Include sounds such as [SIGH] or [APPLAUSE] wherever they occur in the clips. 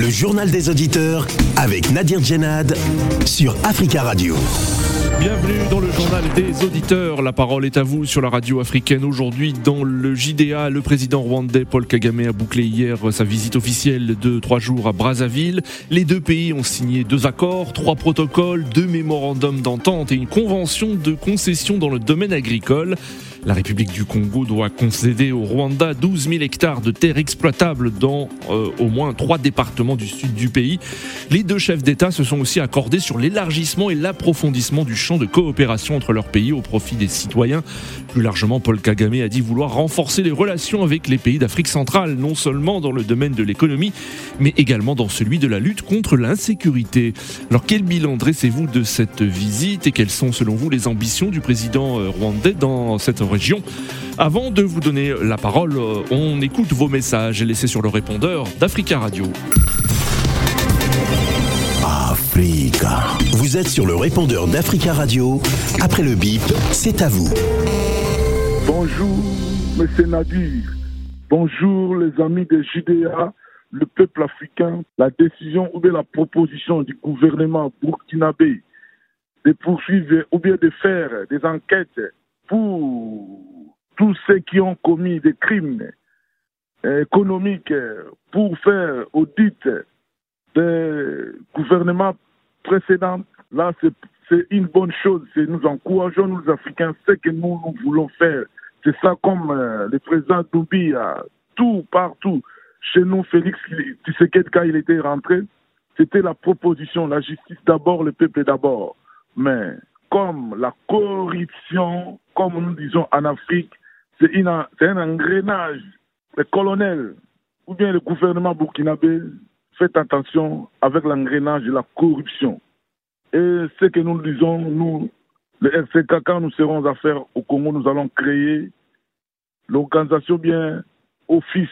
Le journal des auditeurs avec Nadir Djenad sur Africa Radio. Bienvenue dans le journal des auditeurs. La parole est à vous sur la radio africaine. Aujourd'hui, dans le JDA, le président rwandais Paul Kagame a bouclé hier sa visite officielle de trois jours à Brazzaville. Les deux pays ont signé deux accords, trois protocoles, deux mémorandums d'entente et une convention de concession dans le domaine agricole. La République du Congo doit concéder au Rwanda 12 000 hectares de terres exploitables dans euh, au moins trois départements du sud du pays. Les deux chefs d'État se sont aussi accordés sur l'élargissement et l'approfondissement du champ de coopération entre leurs pays au profit des citoyens. Plus largement, Paul Kagame a dit vouloir renforcer les relations avec les pays d'Afrique centrale, non seulement dans le domaine de l'économie, mais également dans celui de la lutte contre l'insécurité. Alors quel bilan dressez-vous de cette visite et quelles sont selon vous les ambitions du président euh, rwandais dans cette région. Avant de vous donner la parole, euh, on écoute vos messages laissés sur le répondeur d'Africa Radio. Africa. Vous êtes sur le répondeur d'Africa Radio. Après le bip, c'est à vous. Bonjour, monsieur Nadir. Bonjour, les amis de JDA, le peuple africain. La décision ou bien la proposition du gouvernement burkinabé de poursuivre ou bien de faire des enquêtes pour tous ceux qui ont commis des crimes économiques, pour faire audit des gouvernements précédents, là, c'est une bonne chose. Nous encourageons, nous, Africains, ce que nous, nous voulons faire. C'est ça comme euh, le président Doubi a tout partout. Chez nous, Félix Tshisekedi, quand il était rentré, c'était la proposition, la justice d'abord, le peuple d'abord. Mais comme la corruption, comme nous disons en Afrique, c'est un engrenage. Les colonels ou bien le gouvernement burkinabé, faites attention avec l'engrenage de la corruption. Et ce que nous disons, nous, le RCK, quand nous serons à faire au Congo, nous allons créer l'organisation bien office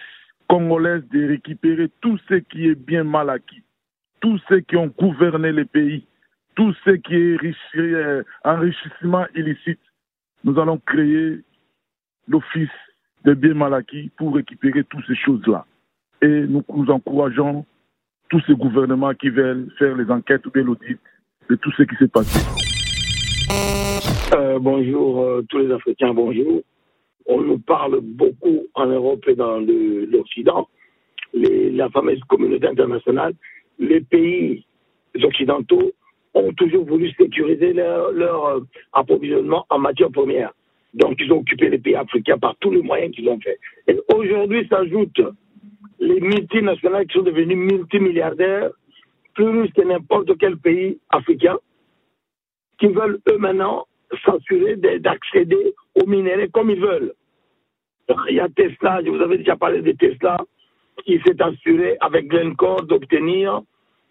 congolaise de récupérer tout ce qui est bien mal acquis, tous ceux qui ont gouverné les pays, tout ce qui est euh, enrichissement illicite. Nous allons créer l'office de biens pour récupérer toutes ces choses-là. Et nous, encourageons tous ces gouvernements qui veulent faire les enquêtes ou l'audit de tout ce qui s'est passé. Euh, bonjour euh, tous les Africains, bonjour. On nous parle beaucoup en Europe et dans l'Occident, la fameuse communauté internationale. Les pays occidentaux ont toujours voulu sécuriser leur, euh, approvisionnement en matières premières. Donc, ils ont occupé les pays africains par tous les moyens qu'ils ont fait. Et aujourd'hui s'ajoutent les multinationales qui sont devenues multimilliardaires, plus que n'importe quel pays africain, qui veulent eux maintenant s'assurer d'accéder aux minéraux comme ils veulent. Il y a Tesla, je vous avais déjà parlé de Tesla, qui s'est assuré avec Glencore d'obtenir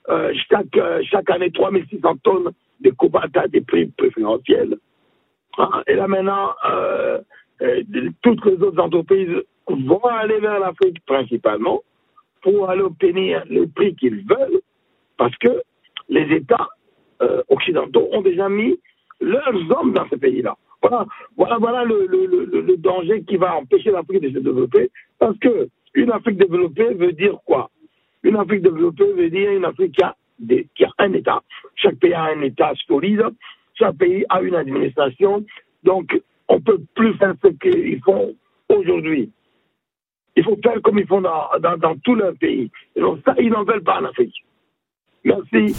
euh, chaque, euh, chaque année 3600 tonnes de cobalt à des prix préférentiels. Ah, et là maintenant, euh, toutes les autres entreprises vont aller vers l'Afrique principalement pour aller obtenir le prix qu'ils veulent, parce que les États occidentaux ont déjà mis leurs hommes dans ces pays-là. Voilà, voilà, voilà le, le, le, danger qui va empêcher l'Afrique de se développer, parce que une Afrique développée veut dire quoi? Une Afrique développée veut dire une Afrique qui a, un État. Chaque pays a un État solide, chaque pays a une administration, donc on ne peut plus faire ce qu'ils font aujourd'hui. Il faut faire comme ils font dans, dans, dans tous leurs pays. Donc ça, ils n'en veulent pas en Afrique. Merci.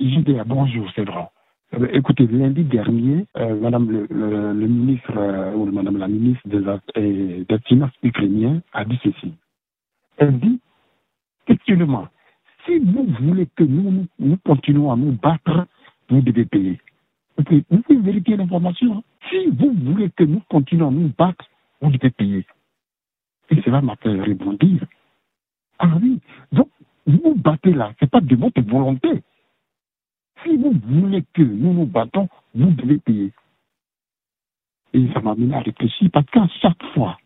JDA, bonjour, c'est vrai. Euh, écoutez, lundi dernier, euh, Madame le, ministre euh, ou Madame la ministre des, des Finances ukrainienne a dit ceci. Elle dit effectivement, si vous voulez que nous, nous, continuons à nous battre, vous devez payer. Vous pouvez vérifier l'information. Hein. Si vous voulez que nous continuons à nous battre, vous devez payer. Et cela m'a fait rebondir. Ah oui, donc vous battez là, ce n'est pas de votre volonté. Si vous voulez que nous nous battons, vous devez payer. Et ça m'a amené à réfléchir parce qu'à chaque fois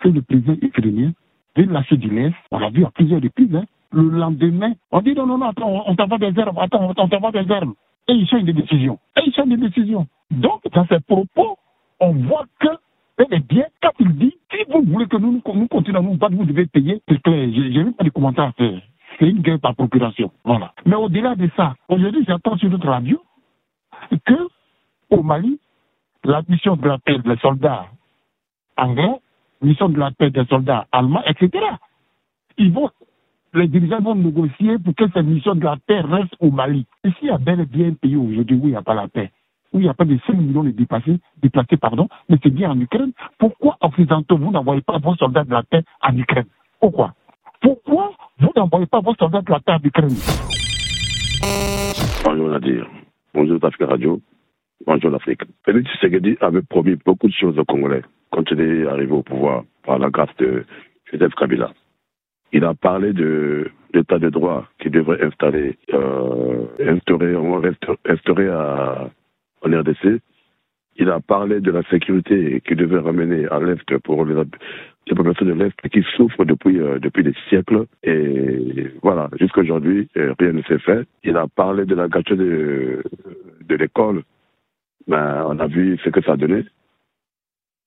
que le président ukrainien veut lâcher du on l'a vu à plusieurs reprises, hein, le lendemain, on dit non, non, non, attends, on t'envoie des armes, attends, on t'envoie des armes. Et ils change des décisions. Et ils change des décisions. Donc, dans ces propos, on voit que, bel et bien, quand il dit, si vous voulez que nous, nous continuions maintenant, nous, vous devez payer. J'ai vu pas de commentaires à faire. C'est une guerre par procuration. Voilà. Mais au-delà de ça, aujourd'hui, j'entends sur notre radio que au Mali, la mission de la paix des soldats anglais, mission de la paix des soldats allemands, etc. Ils vont, les dirigeants vont négocier pour que cette mission de la paix reste au Mali. Ici, il y a bel et bien un pays aujourd'hui où il n'y a pas la paix, où il n'y a pas de 5 millions de déplacés, déplacés, pardon, mais c'est bien en Ukraine. Pourquoi, Occidentaux, vous n'envoyez pas vos soldats de la paix en Ukraine? Pourquoi? Pourquoi vous n'envoyez pas vos soldats de la paix en Ukraine? Bonjour Nadir. Bonjour Afrique Radio. Bonjour l'Afrique. Félix Tshisekedi avait promis beaucoup de choses aux Congolais quand il est arrivé au pouvoir par la grâce de Joseph Kabila. Il a parlé de l'état de droit qui devrait installer, euh, instaurer, instaurer à, en RDC. Il a parlé de la sécurité qui devait ramener à l'Est pour les, populations de l'Est qui souffrent depuis, euh, depuis des siècles. Et voilà, jusqu'à aujourd'hui, euh, rien ne s'est fait. Il a parlé de la gâchette de, de l'école ben, on a vu ce que ça a donné.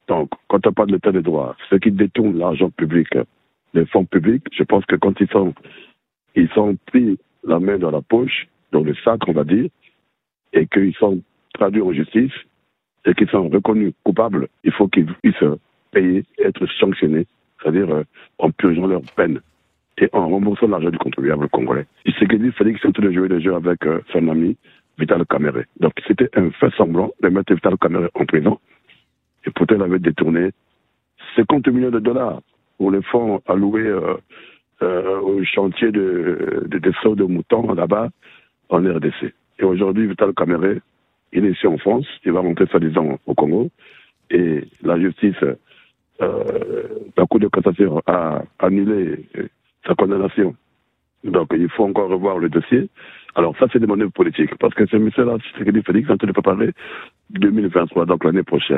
Donc, quand on parle de l'état de droit, ceux qui détournent l'argent public, les fonds publics, je pense que quand ils sont, pris la main dans la poche, dans le sac, on va dire, et qu'ils sont traduits en justice, et qu'ils sont reconnus coupables, il faut qu'ils puissent payer, être sanctionnés, c'est-à-dire euh, en purgeant leur peine et en remboursant l'argent du contribuable congolais. Il s'est dit, qu'ils sont de jouer des jeux avec euh, son ami Vital Kamere. Donc c'était un fait semblant de mettre Vital Kamere en prison. Et pourtant, il avait détourné 50 millions de dollars pour les fonds alloués euh, euh, au chantier de, de, de de moutons là-bas en RDC. Et aujourd'hui, Vital Kamere, il est ici en France, il va rentrer soi-disant au Congo. Et la justice, euh, la Cour de cassation a annulé sa condamnation. Donc il faut encore revoir le dossier. Alors ça, c'est des manœuvres politiques, parce que ce monsieur-là, c'est dit Félix, en train de préparer 2023, donc l'année prochaine.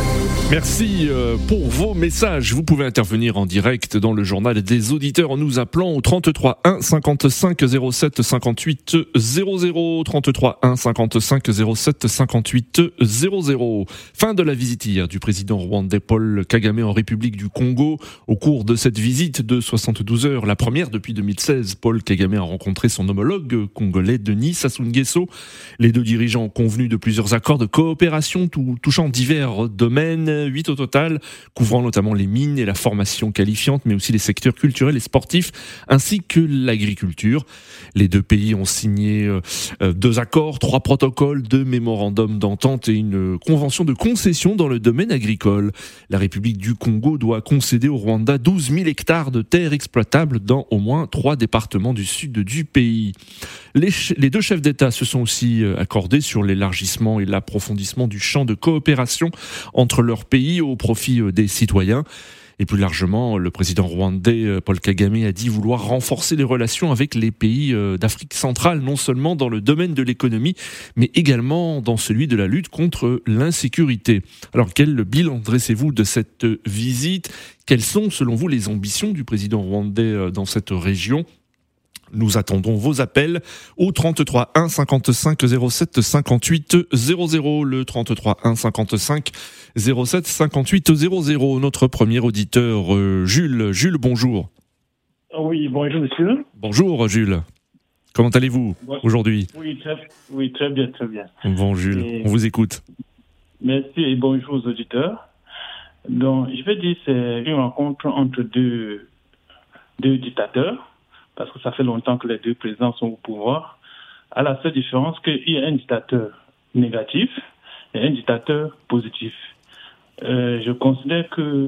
Merci euh, pour vos messages. Vous pouvez intervenir en direct dans le journal des auditeurs en nous appelant au 33 1 55 07 58 00 33 1 55 07 58 00. Fin de la visite hier du président rwandais Paul Kagame en République du Congo. Au cours de cette visite de 72 heures, la première depuis 2016, Paul Kagame a rencontré son homologue congolais Denis Sassou Nguesso. Les deux dirigeants ont convenu de plusieurs accords de coopération touchant divers domaines 8 au total, couvrant notamment les mines et la formation qualifiante, mais aussi les secteurs culturels et sportifs, ainsi que l'agriculture. Les deux pays ont signé euh, euh, deux accords, trois protocoles, deux mémorandums d'entente et une convention de concession dans le domaine agricole. La République du Congo doit concéder au Rwanda 12 000 hectares de terres exploitables dans au moins trois départements du sud du pays. Les, les deux chefs d'État se sont aussi euh, accordés sur l'élargissement et l'approfondissement du champ de coopération entre leurs pays au profit euh, des citoyens. Et plus largement, le président rwandais euh, Paul Kagame a dit vouloir renforcer les relations avec les pays euh, d'Afrique centrale, non seulement dans le domaine de l'économie, mais également dans celui de la lutte contre l'insécurité. Alors quel bilan dressez-vous de cette visite? Quelles sont, selon vous, les ambitions du président rwandais dans cette région? Nous attendons vos appels au 33 1 55 07 58 00. Le 33 1 55 07 58 00. Notre premier auditeur, euh, Jules. Jules, bonjour. Oui, bonjour monsieur. Bonjour Jules. Comment allez-vous aujourd'hui? Oui très, oui, très bien, très bien. Bon Jules, on vous écoute. Merci et bonjour aux auditeurs. Donc, je vais dire c'est une rencontre entre deux, deux dictateurs parce que ça fait longtemps que les deux présidents sont au pouvoir, à la seule différence qu'il y a un dictateur négatif et un dictateur positif. Euh, je considère que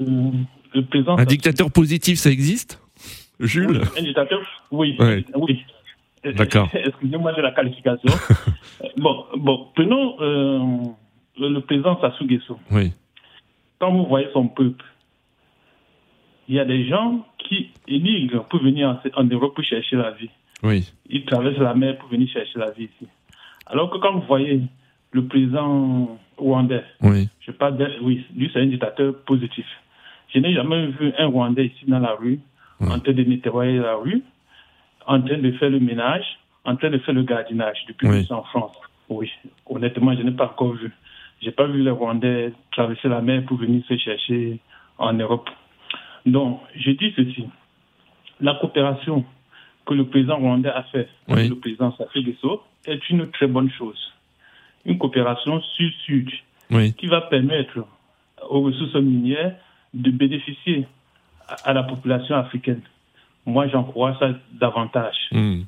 le président... Un dictateur positif, ça existe? Jules? Un dictateur, oui. oui. D'accord. [LAUGHS] Excusez-moi de la qualification. [LAUGHS] bon, bon, prenons euh, le président Sassou Nguesso. Oui. Quand vous voyez son peuple, il y a des gens qui émigrent pour venir en, Europe pour chercher la vie. Oui. Ils traversent la mer pour venir chercher la vie ici. Alors que quand vous voyez le président rwandais, oui. je parle de, oui, lui c'est un dictateur positif. Je n'ai jamais vu un Rwandais ici dans la rue, en train de nettoyer la rue, en train de faire le ménage, en train de faire le gardinage depuis suis en France. Oui, honnêtement, je n'ai pas encore vu. Je n'ai pas vu les Rwandais traverser la mer pour venir se chercher en Europe. Donc, je dis ceci. La coopération que le président rwandais a fait avec le président Safi Gesso est une très bonne chose. Une coopération sud-sud qui va permettre aux ressources minières de bénéficier à, la population africaine. Moi, j'en crois ça davantage. Hmm.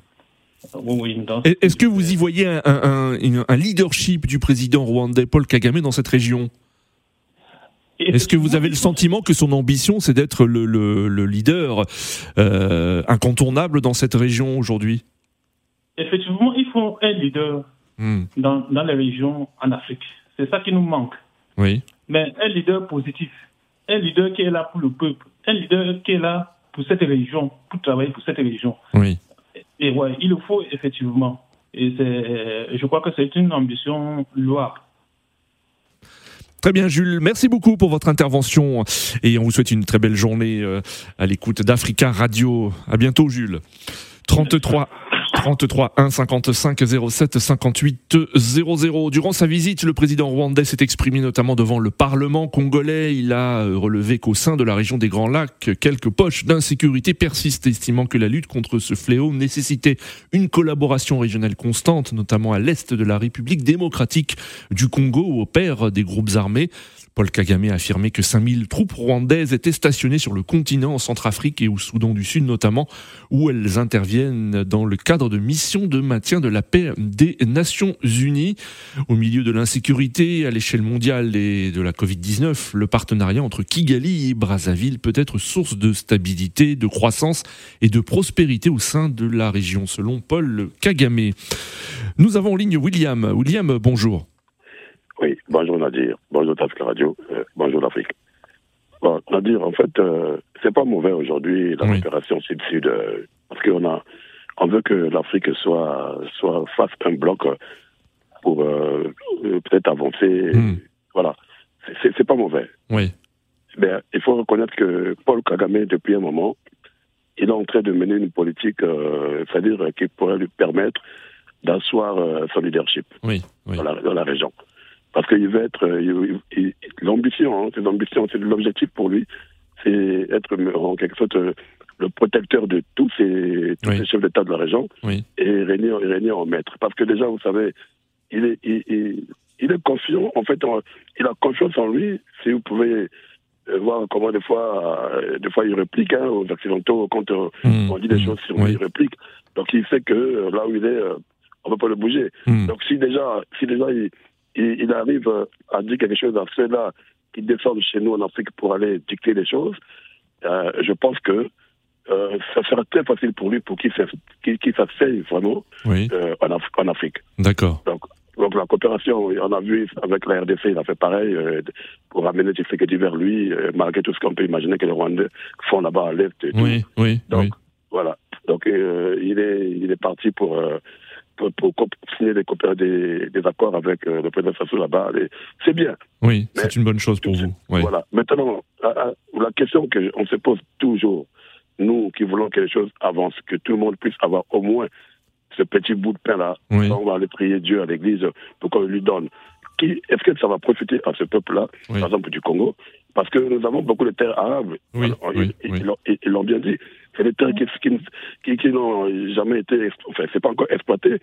Est-ce que vous y voyez un, leadership du président rwandais Paul Kagame dans cette région? Est-ce que vous avez le sentiment que son ambition, c'est d'être le, leader euh, incontournable dans cette région aujourd'hui? Effectivement, il faut un leader hmm. dans, dans les régions en Afrique. C'est ça qui nous manque. Oui. Mais un leader positif, un leader qui est là pour le peuple, un leader qui est là pour cette région, pour travailler pour cette région. Oui. Et ouais, il le faut effectivement. Et je crois que c'est une ambition louable. Très bien, Jules. Merci beaucoup pour votre intervention et on vous souhaite une très belle journée euh, à l'écoute d'Africa Radio. À bientôt, Jules. 33 33 1 55 07 58 00. Durant sa visite, le président rwandais s'est exprimé notamment devant le Parlement congolais. Il a euh, relevé qu'au sein de la région des Grands Lacs, quelques poches d'insécurité persistent, estimant que la lutte contre ce fléau nécessitait une collaboration régionale constante, notamment à l'est de la République démocratique du Congo, où opèrent des groupes armés. Paul Kagame a affirmé que 5000 troupes rwandaises étaient stationnées sur le continent, en Centrafrique et au Soudan du Sud notamment, où elles interviennent dans le cadre de missions de maintien de la paix des Nations Unies. Au milieu de l'insécurité à l'échelle mondiale et de la Covid-19, le partenariat entre Kigali et Brazzaville peut être source de stabilité, de croissance et de prospérité au sein de la région, selon Paul Kagame. Nous avons en ligne William. William, bonjour. Oui, bonjour Nadir, bonjour Tafka Radio, euh, bonjour l'Afrique. Bon, Nadir, en fait, euh, c'est pas mauvais aujourd'hui la coopération sud-sud, euh, parce qu'on a, on veut que l'Afrique soit, soit fasse un bloc pour peut-être avancer. Hmm. Voilà, c'est pas mauvais. Oui. Mais il faut reconnaître que Paul Kagame, depuis un moment, il est en train de mener une politique, c'est-à-dire qui pourrait lui permettre d'asseoir son leadership oui, Dans, la, dans la région parce qu'il veut être euh, l'ambition, hein, c'est l'ambition, c'est l'objectif pour lui, c'est être en quelque sorte euh, le protecteur de tous ces, tous chefs d'État de la région et régner, en maître. Parce que déjà, vous savez, il est, il, est confiant, en fait, il a confiance en lui. Si vous pouvez euh, voir comment des fois, des fois il réplique hein, aux Occidentaux quand mmh. on dit des mmh. choses sur lui, il réplique. Donc il sait que là où il est, on ne peut pas le bouger. Mmh. Donc si déjà, si déjà il, il, arrive à dire quelque chose à ceux-là qui descendent chez nous en Afrique pour aller dicter les choses, euh, je pense que euh, ça sera très facile pour lui pour qu'il s'asseye vraiment euh, en, Afrique. D'accord. Donc, donc, la coopération, on a vu avec la RDC, il a fait pareil pour amener Tshisekedi vers lui, malgré tout ce qu'on peut imaginer que les Rwandais font là-bas à l'Est. Oui, oui. Donc, voilà. Donc, il, est, il est parti pour pour, signer des, des, accords avec euh, le président Sassou là-bas. C'est bien. Oui, c'est une bonne chose pour vous. Voilà. Maintenant, la, question qu'on se pose toujours, nous qui voulons que les choses avancent, que tout le monde puisse avoir au moins ce petit bout de pain-là, on va aller prier Dieu à l'église pour qu'on lui donne. Est-ce que ça va profiter à ce peuple-là, par exemple du Congo? Parce que nous avons beaucoup de terres arabes. Oui, ils l'ont bien dit. C'est des terres qui, qui, n'ont jamais été, enfin, c'est pas encore exploité.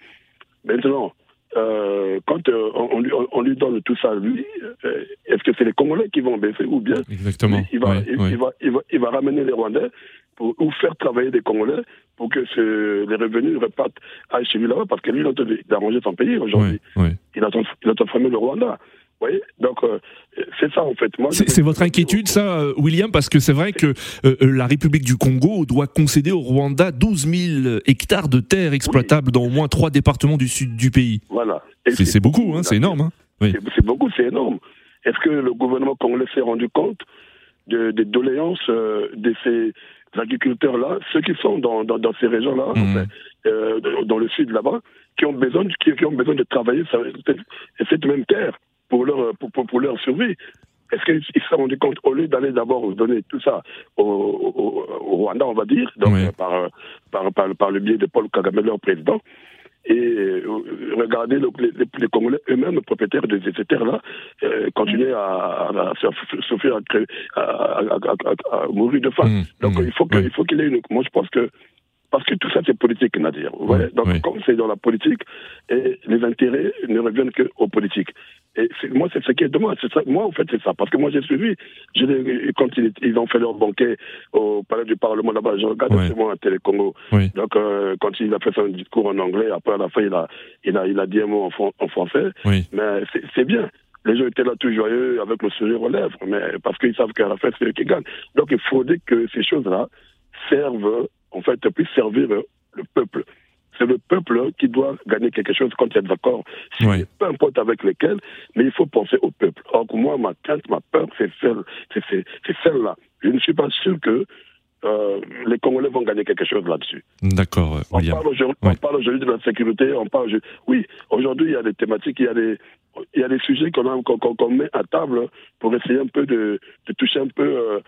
Maintenant, euh, quand euh, on, lui, on, lui, donne tout ça, lui, euh, est-ce que c'est les Congolais qui vont baisser ou bien Exactement. Il va, il, va, il, va, il, va, ramener les Rwandais pour, ou faire travailler des Congolais pour que ce, les revenus repartent à chez lui là-bas parce que lui, il a d'arranger son pays aujourd'hui. Il, a, il a transformé le Rwanda. Donc, euh, c'est ça, en fait. C'est votre inquiétude, ça, euh, William, parce que c'est vrai que euh, la République du Congo doit concéder au Rwanda 12 000 hectares de terres exploitables dans au moins trois départements du sud du pays. Voilà. C'est beaucoup, hein, c'est énorme. Hein. C'est beaucoup, c'est énorme. Est-ce que le gouvernement congolais s'est rendu compte des doléances de ces agriculteurs-là, ceux qui sont dans, dans, ces régions-là, mmh. Dans le sud là-bas, qui ont besoin, qui, ont besoin de travailler cette même terre pour leur, pour, pour, leur survie. Est-ce qu'ils se sont rendus compte, au lieu d'aller d'abord donner tout ça au, Rwanda, on va dire, donc, par, par, par, le biais de Paul Kagame, leur président, et euh, regarder les, Congolais eux-mêmes, propriétaires de ces terres-là, euh, continuer à, souffrir, à, mourir de faim. Mmh, Donc mmh, il faut qu'il ait une. Moi je pense que parce que tout ça, c'est politique, Nadir. Donc, comme c'est dans la politique, et les intérêts ne reviennent qu'aux politiques. Et moi, c'est ce qui est dommage. Ça. Moi, en fait, c'est ça. Parce que moi, j'ai suivi. quand ils, ont fait leur banquet au palais du Parlement là-bas, je regarde ouais. moi à Télé Congo. Donc, euh, quand il a fait son discours en anglais, après, à la fin, il a, il a, il a dit un mot en, en français. Mais c'est bien les gens étaient là tout joyeux avec le sourire aux lèvres, mais parce qu'ils savent qu'à la fin, c'est eux qui gagnent. Donc il faudrait que ces choses-là servent en fait, puisse servir le peuple. C'est le peuple qui doit gagner quelque chose quand il est d'accord. Peu importe avec lequel, mais il faut penser au peuple. Or, moi, ma crainte, ma peur, c'est celle-là. Je ne suis pas sûr que euh, les Congolais vont gagner quelque chose là-dessus. D'accord, William. On parle aujourd'hui de la sécurité, on parle. Oui, aujourd'hui, il y a des thématiques, il y a des, il y a des sujets qu'on met à table pour essayer un peu de, de toucher un peu euh,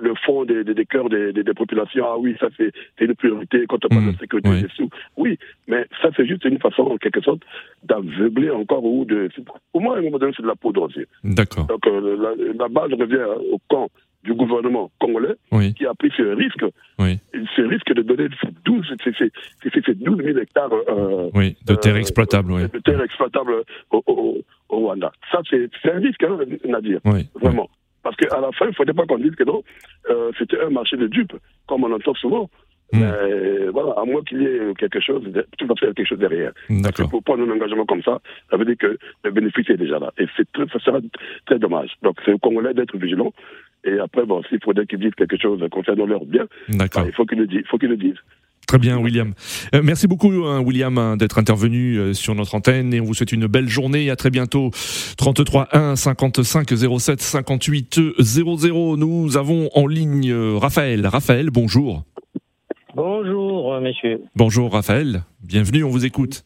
le fond des, des, des cœurs des, des, populations. Ah oui, ça c'est une priorité quand on parle de mmh, sécurité oui. sous. Oui, mais ça c'est juste une façon en quelque sorte d'aveugler encore ou de. Pour moi, à un moment donné, c'est de la poudre aussi. D'accord. Donc euh, la, la, base revient au camp du gouvernement congolais qui a pris ce risque, oui. ce risque de donner 12, c'est 12 000 hectares euh, oui, de terre euh, exploitable, de, de terre exploitable au, au, au Rwanda. Ça, c'est un risque, hein, Nadir, vraiment. Parce qu'à la fin, il ne faudrait pas qu'on dise que non, euh, c'était un marché de dupes, comme on entend souvent. Hmm. Mais voilà, à moins qu'il y ait quelque chose, tout va faire quelque chose derrière. Pour prendre un engagement comme ça, ça veut dire que le bénéfice est déjà là. Et ça sera très dommage. Donc c'est aux Congolais d'être vigilants. Et après, bon, s'il faudrait qu'ils disent quelque chose concernant leur bien, bah, il faut qu'ils le disent. Faut qu'ils le disent. Très bien, William. Euh, merci beaucoup, hein, William, hein, d'être intervenu euh, sur notre antenne et on vous souhaite une belle journée. À très bientôt. 33 1 55 07 58 00. Nous avons en ligne euh, Raphaël. Raphaël, bonjour. Bonjour, monsieur. Bonjour, Raphaël. Bienvenue, on vous écoute.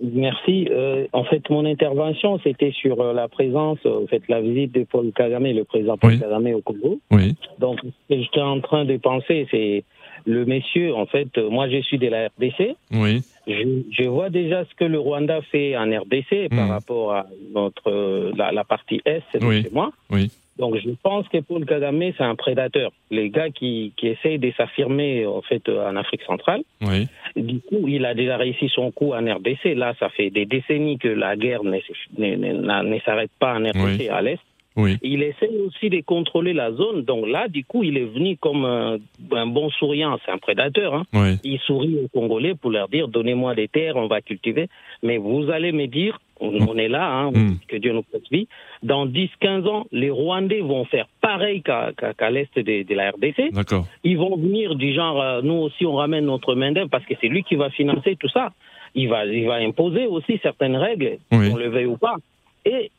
Merci. Euh, en fait, mon intervention, c'était sur euh, la présence, euh, en fait, la visite de Paul Kagame, le président Paul Kagame au Congo. Oui. Donc, ce que j'étais en train de penser, c'est le monsieur, en fait, moi, je suis de la RDC. Oui. Je, je vois déjà ce que le Rwanda fait en RDC par hmm. rapport à notre la, la partie Est oui. chez moi. Oui. Donc je pense que Paul Kagame, c'est un prédateur. Les gars qui, qui essayent de s'affirmer en fait en Afrique centrale. Oui. Du coup, il a déjà réussi son coup en RDC. Là, ça fait des décennies que la guerre ne, ne, ne, ne s'arrête pas en RDC oui. à l'Est. Oui. Il essaie aussi de contrôler la zone. Donc là, du coup, il est venu comme un, un bon souriant. C'est un prédateur. Hein. Oui. Il sourit aux Congolais pour leur dire donnez-moi des terres, on va cultiver. Mais vous allez me dire, on, on est là, hein, Mm. que Dieu nous prête vie. Dans 10-15 ans, les Rwandais vont faire pareil qu'à l'est de, de la RDC. D'accord. Ils vont venir du genre, euh, nous aussi, on ramène notre main-d'œuvre parce que c'est lui qui va financer tout ça. Il va, il va imposer aussi certaines règles, Oui. qu'on le veuille ou pas. Et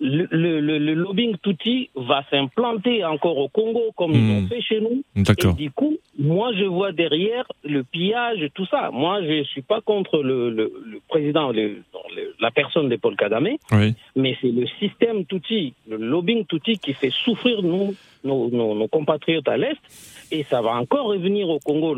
le, le, le, le lobbying Tutsi va s'implanter encore au Congo, comme ils Hmm. ont fait chez nous. D'accord. Et du coup, moi, je vois derrière le pillage, tout ça. Moi, je ne suis pas contre le, le, le président, le, la personne de Paul Kagame, Oui. mais c'est le système Tutsi, le lobbying Tutsi qui fait souffrir nos, nos, nos compatriotes à l'Est. Et ça va encore revenir au Congo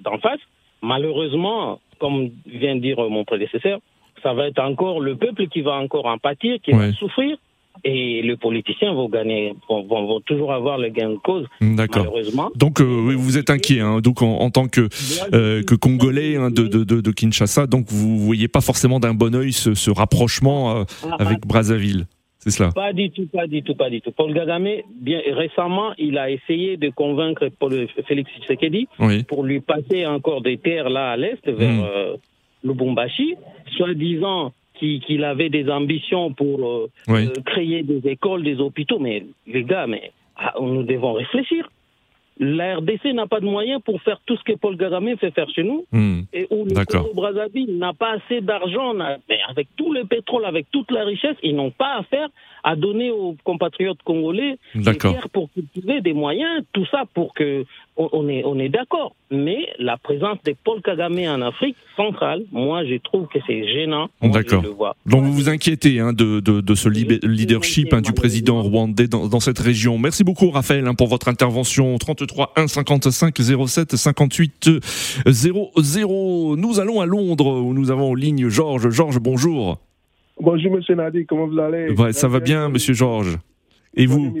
d'en face. Malheureusement, comme vient de dire mon prédécesseur, ça va être encore le peuple qui va encore en pâtir, qui Ouais. va souffrir. Et les politiciens vont gagner, vont, vont, vont toujours avoir le gain de cause, D'accord. malheureusement. Donc euh, vous êtes inquiet, hein, donc en, en tant que euh, que congolais hein, de, de, de, de Kinshasa, donc vous voyez pas forcément d'un bon œil ce, ce rapprochement euh, Ah, avec Brazzaville, c'est cela Pas du tout, pas du tout, pas du tout. Paul Kagame, bien récemment, il a essayé de convaincre Paul, Félix Tshisekedi Oui. pour lui passer encore des terres là à l'est vers Mm. Lubumbashi, soi-disant qu'il avait des ambitions pour euh, Oui. euh, créer des écoles, des hôpitaux. Mais les gars, mais ah, nous devons réfléchir. La RDC n'a pas de moyens pour faire tout ce que Paul Kagame fait faire chez nous. Hmm. Et où le. Congo Brazzaville n'a pas assez d'argent, avec tout le pétrole, avec toute la richesse, ils n'ont pas à faire à donner aux compatriotes congolais pour cultiver des moyens, tout ça pour que on, est, on est d'accord. Mais la présence de Paul Kagame en Afrique centrale, moi, je trouve que c'est gênant. D'accord. Donc vous vous inquiétez hein, de, de, de ce leadership hein, du président rwandais dans, dans cette région. Merci beaucoup Raphaël hein, pour votre intervention. 33 1 55 07 58 00. Nous allons à Londres où nous avons en ligne Georges. Georges, bonjour. Bonjour, monsieur Nadi, comment vous allez? Ouais, ça va bien, monsieur Georges. Et vous?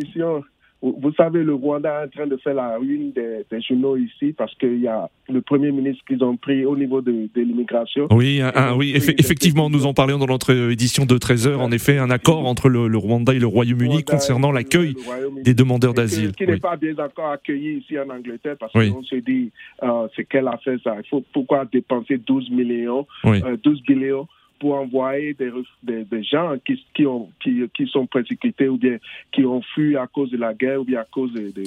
Vous savez, le Rwanda est en train de faire la une des, des journaux ici parce qu'il y a le premier ministre qu'ils ont pris au niveau de, de l'immigration. Oui, oui, effe- effectivement, nous en parlions dans notre édition de 13h. En effet, un accord entre le, le Rwanda et le Royaume-Uni concernant l'accueil des demandeurs d'asile. Qui n'est Oui. pas bien accueilli ici en Angleterre parce Oui. qu'on se dit, euh, c'est qu'elle a fait ça. Il faut pourquoi dépenser 12 millions, Oui. euh, 12 billions pour envoyer des, des, des gens qui, qui, ont, qui, qui sont persécutés ou bien qui ont fui à cause de la guerre ou bien à cause de, de,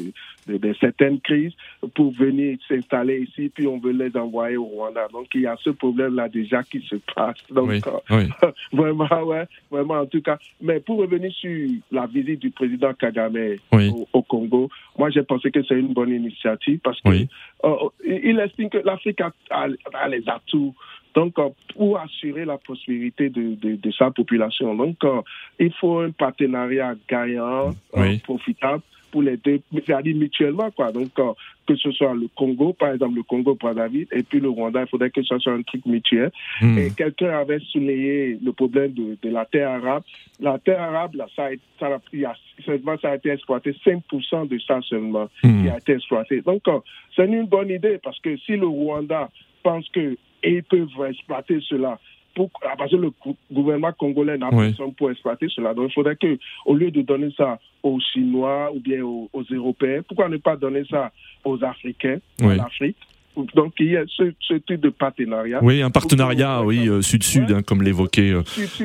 de- de certaines crises pour venir s'installer ici, puis on veut les envoyer au Rwanda. Donc il y a ce problème-là déjà qui se passe. Donc, Oui, euh, oui. [LAUGHS] vraiment, ouais, vraiment en tout cas. Mais pour revenir sur la visite du président Kagame Oui. au, au Congo, moi j'ai pensé que c'est une bonne initiative parce que euh, il estime que l'Afrique a, a- a les atouts. Donc, euh, pour assurer la prospérité de, de, de sa population, donc euh, il faut un partenariat gagnant, euh, Oui. profitable pour les deux, c'est-à-dire mutuellement, quoi. Donc, euh, que ce soit le Congo, par exemple, le Congo pour David, et puis le Rwanda, il faudrait que ce soit un truc mutuel. Hmm. Et quelqu'un avait souligné le problème de, de la terre arabe. La terre arabe, là, ça a, ça a, seulement, ça a été exploité, 5% de ça seulement Hmm. qui a été exploité. Donc, euh, c'est une bonne idée parce que si le Rwanda pense que et ils peuvent exploiter cela, pour, ah, parce que le gou- gouvernement congolais n'a Oui. personne pour exploiter cela. Donc, il faudrait que, au lieu de donner ça aux Chinois ou bien aux, aux Européens, pourquoi ne pas donner ça aux Africains, Oui. en Afrique Donc, il y a ce, ce type de partenariat. Oui, un partenariat, oui, euh, sud-sud, hein, comme l'évoquaient euh,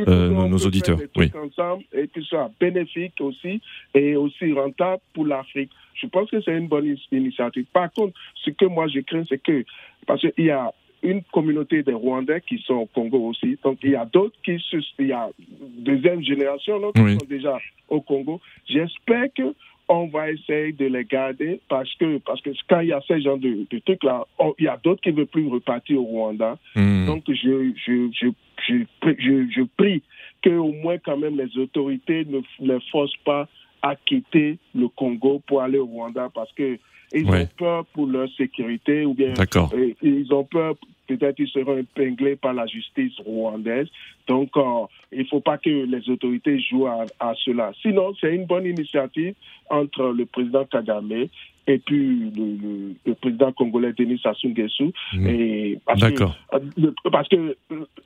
euh, nos, auditeurs. Oui. ensemble et que ce soit bénéfique aussi et aussi rentable pour l'Afrique. Je pense que c'est une bonne initiative. Par contre, ce que moi je crains, c'est que parce qu'il y a une communauté de Rwandais qui sont au Congo aussi. Donc il y a d'autres qui il y a deuxième génération là, qui Oui. sont déjà au Congo. J'espère que on va essayer de les garder parce que parce que quand il y a ce genre de, de trucs là, on- il y a d'autres qui ne veulent plus repartir au Rwanda. Hmm. Donc, je, je, je, je, prie- je, je prie qu'au moins, quand même, les autorités ne les forcent pas à quitter le Congo pour aller au Rwanda parce que ils Ouais. ont peur pour leur sécurité ou bien euh, ils ont peur, peut-être ils seront épinglés par la justice rwandaise. Donc, euh, il ne faut pas que les autorités jouent à, à cela. Sinon, c'est une bonne initiative entre le président Kagame et puis le, le- le président congolais Denis Sassou Nguesso. Mm. Que- D'accord. parce que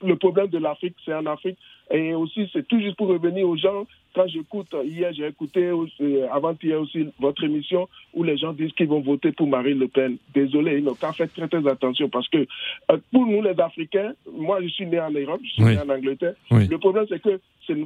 le problème de l'Afrique, c'est en Afrique. Et aussi, c'est tout juste pour revenir aux gens. Quand j'écoute, hier, j'ai écouté euh, avant-hier aussi votre émission où les gens disent qu'ils vont voter pour Marine Le Pen. Désolé, ils n'ont qu'à faire très, très attention parce que euh, pour nous, les Africains, moi, je suis né en Europe, je suis Oui. né en Angleterre. Oui. Le problème, c'est que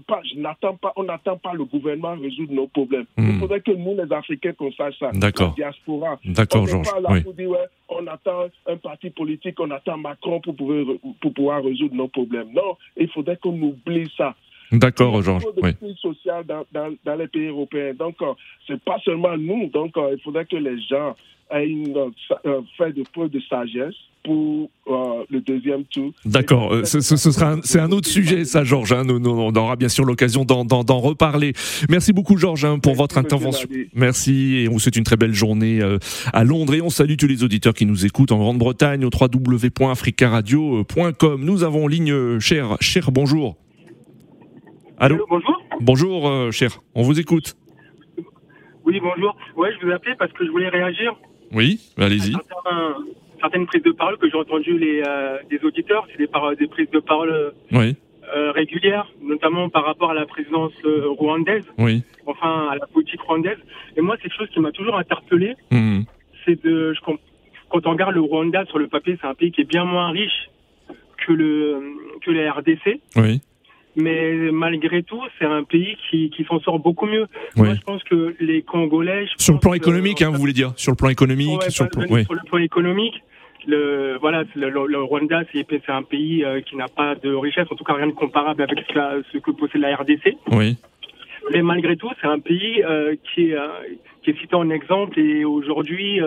pas, je n'attends pas, on n'attend pas le gouvernement résoudre nos problèmes. Hmm. Il faudrait que nous, les Africains, qu'on sache ça. D'accord. La diaspora. D'accord, Georges. pas là Oui. pour dire, ouais, on attend un parti politique, on attend Macron pour pouvoir, pour pouvoir résoudre nos problèmes. Non, il faudrait qu'on oublie ça. D'accord, Il y a Georges. de Oui. sociale dans, dans, dans les pays européens. Donc, euh, c'est pas seulement nous. Donc, euh, il faudrait que les gens aient une, euh, euh, fait de preuve de sagesse pour euh, le deuxième tour. D'accord, ce, ce- ce sera un- c'est un autre sujet, ça, Georges. hein. Nous, nous- on aura bien sûr l'occasion d'en, reparler. Merci beaucoup, Georges, hein, pour Merci, votre intervention. Merci et on vous souhaite une très belle journée euh, à Londres et on salue tous les auditeurs qui nous écoutent en Grande-Bretagne au www.africaradio.com. Nous avons en ligne cher, cher, bonjour. Allô, bonjour. bonjour, euh, cher. On vous écoute. Oui, bonjour. Ouais, je vous appelais parce que je voulais réagir Oui, allez-y. certains- certaines prises de parole que j'ai entendues les, euh, des auditeurs. C'est des, prises de parole euh, Oui, euh, régulières, notamment par rapport à la présidence rwandaise, oui. enfin à la politique rwandaise. Et moi, c'est quelque chose qui m'a toujours interpellé. Mhm. C'est de, je quand on regarde le Rwanda sur le papier, c'est un pays qui est bien moins riche que le que la RDC. Oui, Mais malgré tout, c'est un pays qui, qui s'en sort beaucoup mieux. Moi, je pense que les Congolais. Sur le plan que- économique, hein, vous voulez dire Sur le plan économique, Ouais, sur le plan. le- Oui. sur le plan économique, le, voilà, le, Rwanda, c'est un pays euh, qui n'a pas de richesse, en tout cas rien de comparable avec ce, que- ce que possède la RDC. Oui, Mais malgré tout, c'est un pays euh, qui est qui est cité en exemple et aujourd'hui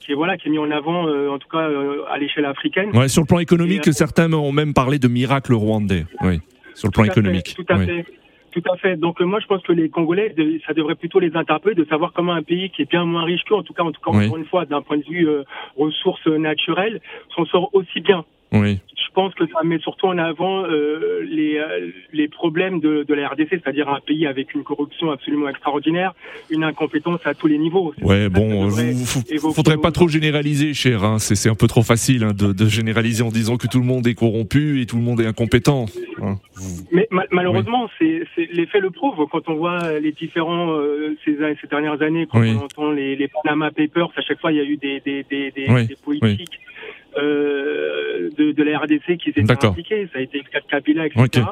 qui est voilà qui est mis en avant en tout cas à l'échelle africaine. Ouais, sur le plan économique, certains ont même parlé de miracle rwandais. Oui, sur le plan économique. tout à fait. Tout à fait. Donc moi je pense que les Congolais, ça devrait plutôt les interpeller de savoir comment un pays qui est bien moins riche qu'eux, en tout cas, en tout cas encore une fois, d'un point de vue ressources naturelles, s'en sort aussi bien. Oui. Je pense que ça met surtout en avant euh, les, euh, les problèmes de, de la RDC, c'est-à-dire un pays avec une corruption absolument extraordinaire, une incompétence à tous les niveaux. Ouais, bon, il faudrait pas trop généraliser, cher. Hein. C'est un peu trop facile hein, de, de, généraliser en disant que tout le monde est corrompu et tout le monde est incompétent. Hein. Mais malheureusement, c'est l'effet le prouve. Quand on voit les différents euh, ces, ces, dernières années, quand on entend les, les, Panama Papers, à chaque fois il y a eu des, des, des, des politiques euh, de, de, la RDC qui s'est impliqués. Ça a été le cas de Kabila, etc.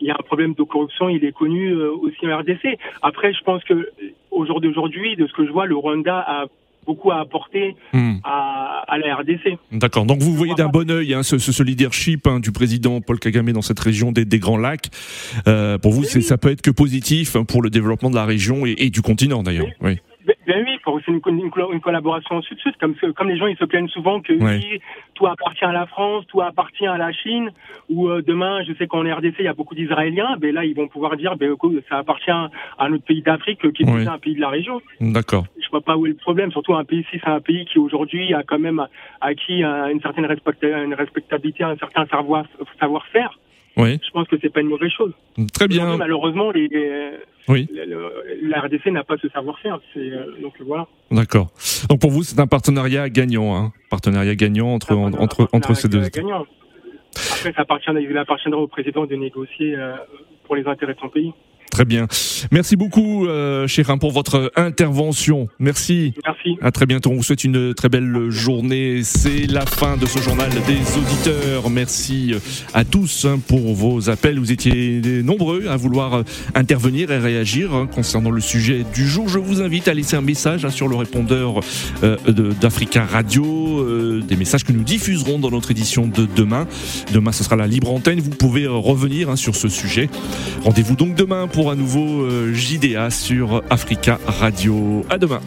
Il y a un problème de corruption, il est connu euh, aussi en RDC. Après, je pense que au jour d'aujourd'hui, de ce que je vois, le Rwanda a beaucoup à apporter hmm. à, à, la RDC. D'accord. Donc vous voyez d'un bon oeil hein, ce, ce, leadership hein, du président Paul Kagame dans cette région des, des Grands Lacs. Euh, pour vous, ça peut être que positif hein, pour le développement de la région et, et du continent d'ailleurs. Oui. Ben oui, c'est une, une, une, collaboration sud-sud, comme, comme les gens ils se plaignent souvent que oui, tout appartient à la France, tout appartient à la Chine, ou euh, demain, je sais qu'en RDC, il y a beaucoup d'Israéliens, ben là, ils vont pouvoir dire, ben, ça appartient à un autre pays d'Afrique qui est un pays de la région. D'accord. Je vois pas où est le problème, surtout un pays, si c'est un pays qui aujourd'hui a quand même acquis une certaine une respectabilité, un certain savoir-faire. Oui. Je pense que c'est pas une mauvaise chose. Très bien. Malheureusement, les, oui. la RDC n'a pas ce savoir-faire. Euh, donc voilà. D'accord. Donc pour vous, c'est un partenariat gagnant, hein partenariat gagnant entre entre entre ces deux. Gagnant. Après, ça appartiendra au président de négocier euh, pour les intérêts de son pays. Très bien. Merci beaucoup, euh, Chérin, pour votre intervention. Merci. Merci. À très bientôt. On vous souhaite une très belle journée. C'est la fin de ce journal des auditeurs. Merci à tous hein, pour vos appels. Vous étiez nombreux à vouloir intervenir et réagir hein, concernant le sujet du jour. Je vous invite à laisser un message hein, sur le répondeur euh, d'Africa Radio, euh, des messages que nous diffuserons dans notre édition de demain. Demain, ce sera la libre antenne. Vous pouvez revenir sur ce sujet. Rendez-vous donc demain pour pour un nouveau euh, JDA sur Africa Radio. À demain.